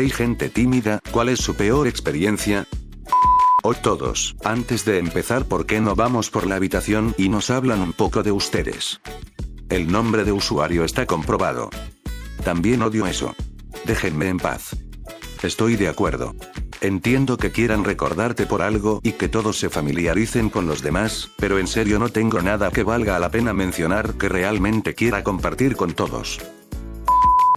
Hey gente tímida, ¿cuál es su peor experiencia? O todos, antes de empezar, ¿por qué no vamos por la habitación y nos hablan un poco de ustedes? El nombre de usuario está comprobado. También odio eso. Déjenme en paz. Estoy de acuerdo. Entiendo que quieran recordarte por algo y que todos se familiaricen con los demás, pero en serio no tengo nada que valga la pena mencionar que realmente quiera compartir con todos.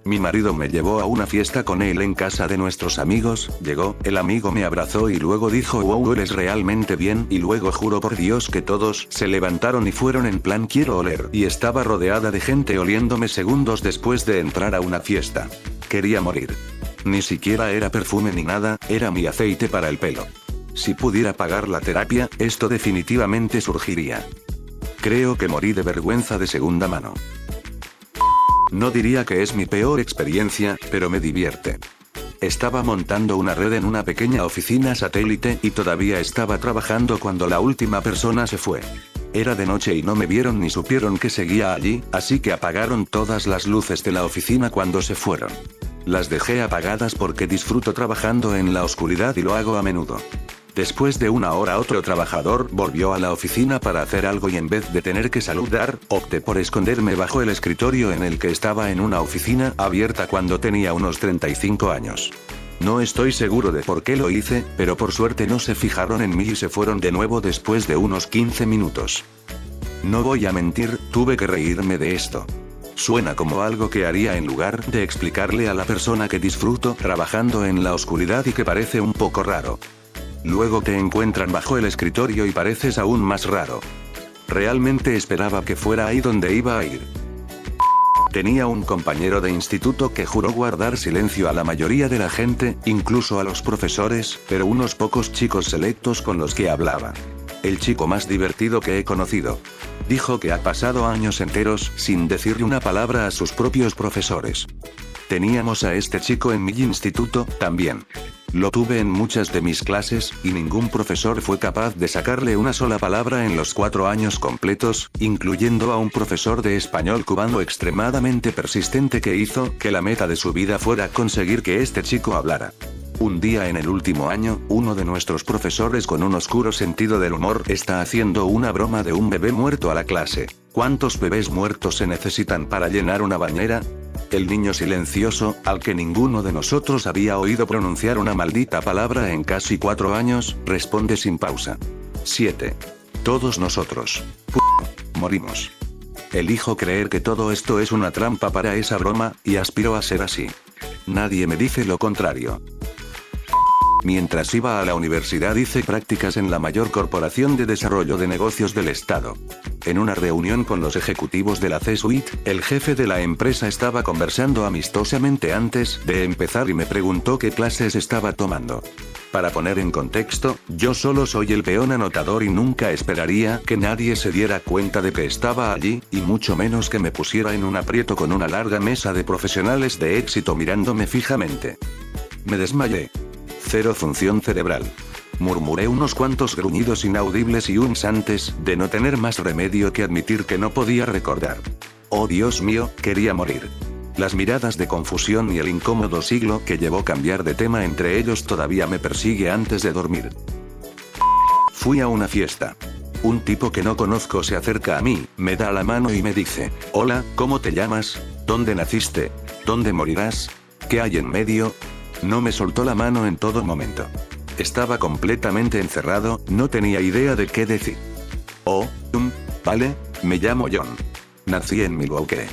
Mi marido me llevó a una fiesta con él en casa de nuestros amigos, llegó, el amigo me abrazó y luego dijo wow eres realmente bien y luego juro por Dios que todos se levantaron y fueron en plan quiero oler y estaba rodeada de gente oliéndome segundos después de entrar a una fiesta. Quería morir. Ni siquiera era perfume ni nada, era mi aceite para el pelo. Si pudiera pagar la terapia, esto definitivamente surgiría. Creo que morí de vergüenza de segunda mano. No diría que es mi peor experiencia, pero me divierte. Estaba montando una red en una pequeña oficina satélite y todavía estaba trabajando cuando la última persona se fue. Era de noche y no me vieron ni supieron que seguía allí, así que apagaron todas las luces de la oficina cuando se fueron. Las dejé apagadas porque disfruto trabajando en la oscuridad y lo hago a menudo. Después de una hora otro trabajador volvió a la oficina para hacer algo y en vez de tener que saludar, opté por esconderme bajo el escritorio en el que estaba en una oficina abierta cuando tenía unos 35 años. No estoy seguro de por qué lo hice, pero por suerte no se fijaron en mí y se fueron de nuevo después de unos 15 minutos. No voy a mentir, tuve que reírme de esto. Suena como algo que haría en lugar de explicarle a la persona que disfruto trabajando en la oscuridad y que parece un poco raro. Luego te encuentran bajo el escritorio y pareces aún más raro. Realmente esperaba que fuera ahí donde iba a ir. Tenía un compañero de instituto que juró guardar silencio a la mayoría de la gente, incluso a los profesores, pero unos pocos chicos selectos con los que hablaba. El chico más divertido que he conocido. Dijo que ha pasado años enteros sin decirle una palabra a sus propios profesores. Teníamos a este chico en mi instituto, también. Lo tuve en muchas de mis clases, y ningún profesor fue capaz de sacarle una sola palabra en los cuatro años completos, incluyendo a un profesor de español cubano extremadamente persistente que hizo que la meta de su vida fuera conseguir que este chico hablara. Un día en el último año, uno de nuestros profesores con un oscuro sentido del humor está haciendo una broma de un bebé muerto a la clase. ¿Cuántos bebés muertos se necesitan para llenar una bañera? El niño silencioso, al que ninguno de nosotros había oído pronunciar una maldita palabra en casi cuatro años, responde sin pausa. 7. Todos nosotros. morimos. Elijo creer que todo esto es una trampa para esa broma, y aspiro a ser así. Nadie me dice lo contrario. Mientras iba a la universidad hice prácticas en la mayor corporación de desarrollo de negocios del Estado. En una reunión con los ejecutivos de la C-Suite, el jefe de la empresa estaba conversando amistosamente antes de empezar y me preguntó qué clases estaba tomando. Para poner en contexto, yo solo soy el peón anotador y nunca esperaría que nadie se diera cuenta de que estaba allí, y mucho menos que me pusiera en un aprieto con una larga mesa de profesionales de éxito mirándome fijamente. Me desmayé. Cero función cerebral. Murmuré unos cuantos gruñidos inaudibles y un antes de no tener más remedio que admitir que no podía recordar. Oh Dios mío, quería morir. Las miradas de confusión y el incómodo siglo que llevó cambiar de tema entre ellos todavía me persigue antes de dormir. Fui a una fiesta. Un tipo que no conozco se acerca a mí, me da la mano y me dice, Hola, ¿cómo te llamas? ¿Dónde naciste? ¿Dónde morirás? ¿Qué hay en medio? No me soltó la mano en todo momento. Estaba completamente encerrado, no tenía idea de qué decir. Oh, um, vale, me llamo John. Nací en Milwaukee.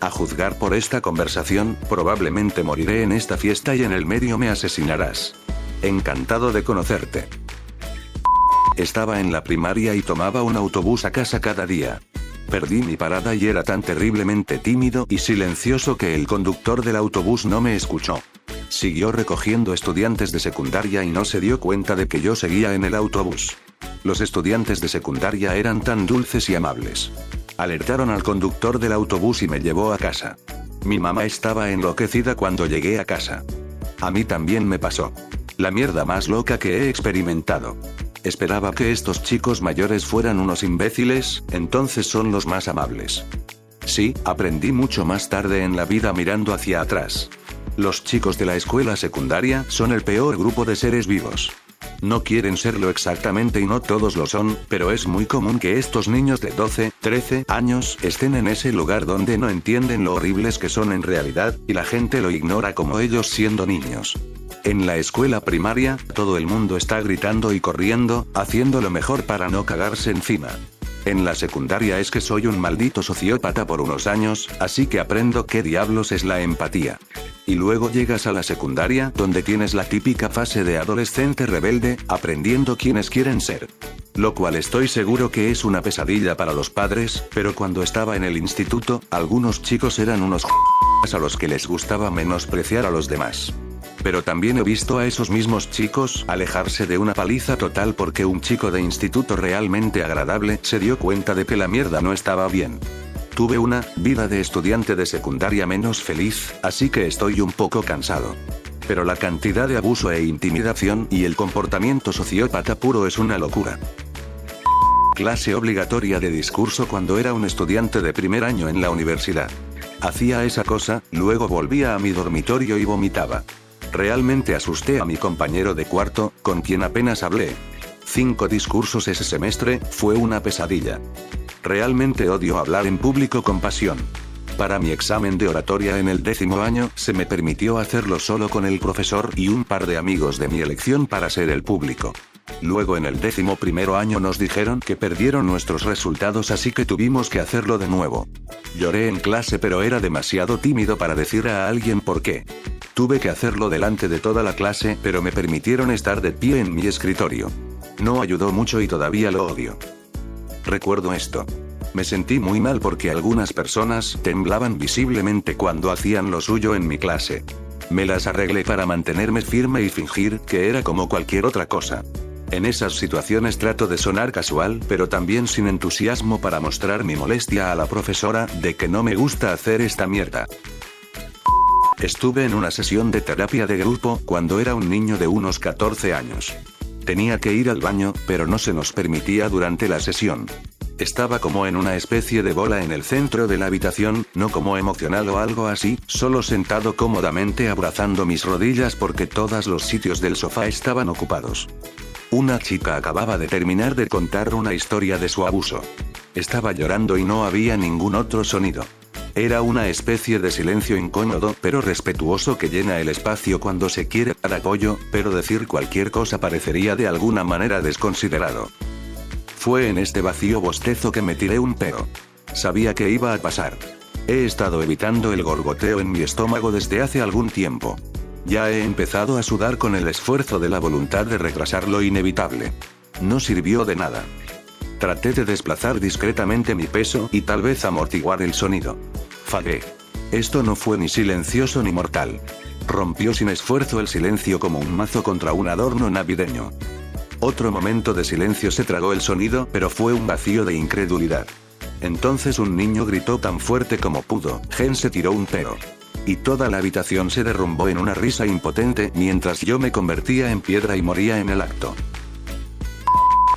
A juzgar por esta conversación, probablemente moriré en esta fiesta y en el medio me asesinarás. Encantado de conocerte. Estaba en la primaria y tomaba un autobús a casa cada día. Perdí mi parada y era tan terriblemente tímido y silencioso que el conductor del autobús no me escuchó. Siguió recogiendo estudiantes de secundaria y no se dio cuenta de que yo seguía en el autobús. Los estudiantes de secundaria eran tan dulces y amables. Alertaron al conductor del autobús y me llevó a casa. Mi mamá estaba enloquecida cuando llegué a casa. A mí también me pasó. La mierda más loca que he experimentado. Esperaba que estos chicos mayores fueran unos imbéciles, entonces son los más amables. Sí, aprendí mucho más tarde en la vida mirando hacia atrás. Los chicos de la escuela secundaria son el peor grupo de seres vivos. No quieren serlo exactamente y no todos lo son, pero es muy común que estos niños de 12, 13 años estén en ese lugar donde no entienden lo horribles que son en realidad, y la gente lo ignora como ellos siendo niños. En la escuela primaria, todo el mundo está gritando y corriendo, haciendo lo mejor para no cagarse encima. En la secundaria es que soy un maldito sociópata por unos años, así que aprendo qué diablos es la empatía. Y luego llegas a la secundaria, donde tienes la típica fase de adolescente rebelde, aprendiendo quiénes quieren ser. Lo cual estoy seguro que es una pesadilla para los padres, pero cuando estaba en el instituto, algunos chicos eran unos a los que les gustaba menospreciar a los demás. Pero también he visto a esos mismos chicos alejarse de una paliza total porque un chico de instituto realmente agradable se dio cuenta de que la mierda no estaba bien. Tuve una vida de estudiante de secundaria menos feliz, así que estoy un poco cansado. Pero la cantidad de abuso e intimidación y el comportamiento sociópata puro es una locura. Clase obligatoria de discurso cuando era un estudiante de primer año en la universidad. Hacía esa cosa, luego volvía a mi dormitorio y vomitaba. Realmente asusté a mi compañero de cuarto, con quien apenas hablé. Cinco discursos ese semestre, fue una pesadilla. Realmente odio hablar en público con pasión. Para mi examen de oratoria en el décimo año, se me permitió hacerlo solo con el profesor y un par de amigos de mi elección para ser el público. Luego en el décimo primero año nos dijeron que perdieron nuestros resultados así que tuvimos que hacerlo de nuevo. Lloré en clase pero era demasiado tímido para decir a alguien por qué. Tuve que hacerlo delante de toda la clase, pero me permitieron estar de pie en mi escritorio. No ayudó mucho y todavía lo odio. Recuerdo esto. Me sentí muy mal porque algunas personas temblaban visiblemente cuando hacían lo suyo en mi clase. Me las arreglé para mantenerme firme y fingir que era como cualquier otra cosa. En esas situaciones trato de sonar casual, pero también sin entusiasmo para mostrar mi molestia a la profesora de que no me gusta hacer esta mierda. Estuve en una sesión de terapia de grupo cuando era un niño de unos 14 años. Tenía que ir al baño, pero no se nos permitía durante la sesión. Estaba como en una especie de bola en el centro de la habitación, no como emocional o algo así, solo sentado cómodamente abrazando mis rodillas porque todos los sitios del sofá estaban ocupados. Una chica acababa de terminar de contar una historia de su abuso. Estaba llorando y no había ningún otro sonido. Era una especie de silencio incómodo pero respetuoso que llena el espacio cuando se quiere dar apoyo, pero decir cualquier cosa parecería de alguna manera desconsiderado. Fue en este vacío bostezo que me tiré un pedo. Sabía que iba a pasar. He estado evitando el gorgoteo en mi estómago desde hace algún tiempo. Ya he empezado a sudar con el esfuerzo de la voluntad de retrasar lo inevitable. No sirvió de nada. Traté de desplazar discretamente mi peso y tal vez amortiguar el sonido. Fagué. Esto no fue ni silencioso ni mortal. Rompió sin esfuerzo el silencio como un mazo contra un adorno navideño. Otro momento de silencio se tragó el sonido, pero fue un vacío de incredulidad. Entonces un niño gritó tan fuerte como pudo, Gen se tiró un peo. Y toda la habitación se derrumbó en una risa impotente mientras yo me convertía en piedra y moría en el acto.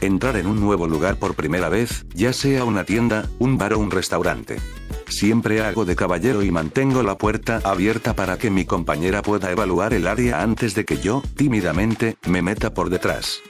Entrar en un nuevo lugar por primera vez, ya sea una tienda, un bar o un restaurante. Siempre hago de caballero y mantengo la puerta abierta para que mi compañera pueda evaluar el área antes de que yo, tímidamente, me meta por detrás.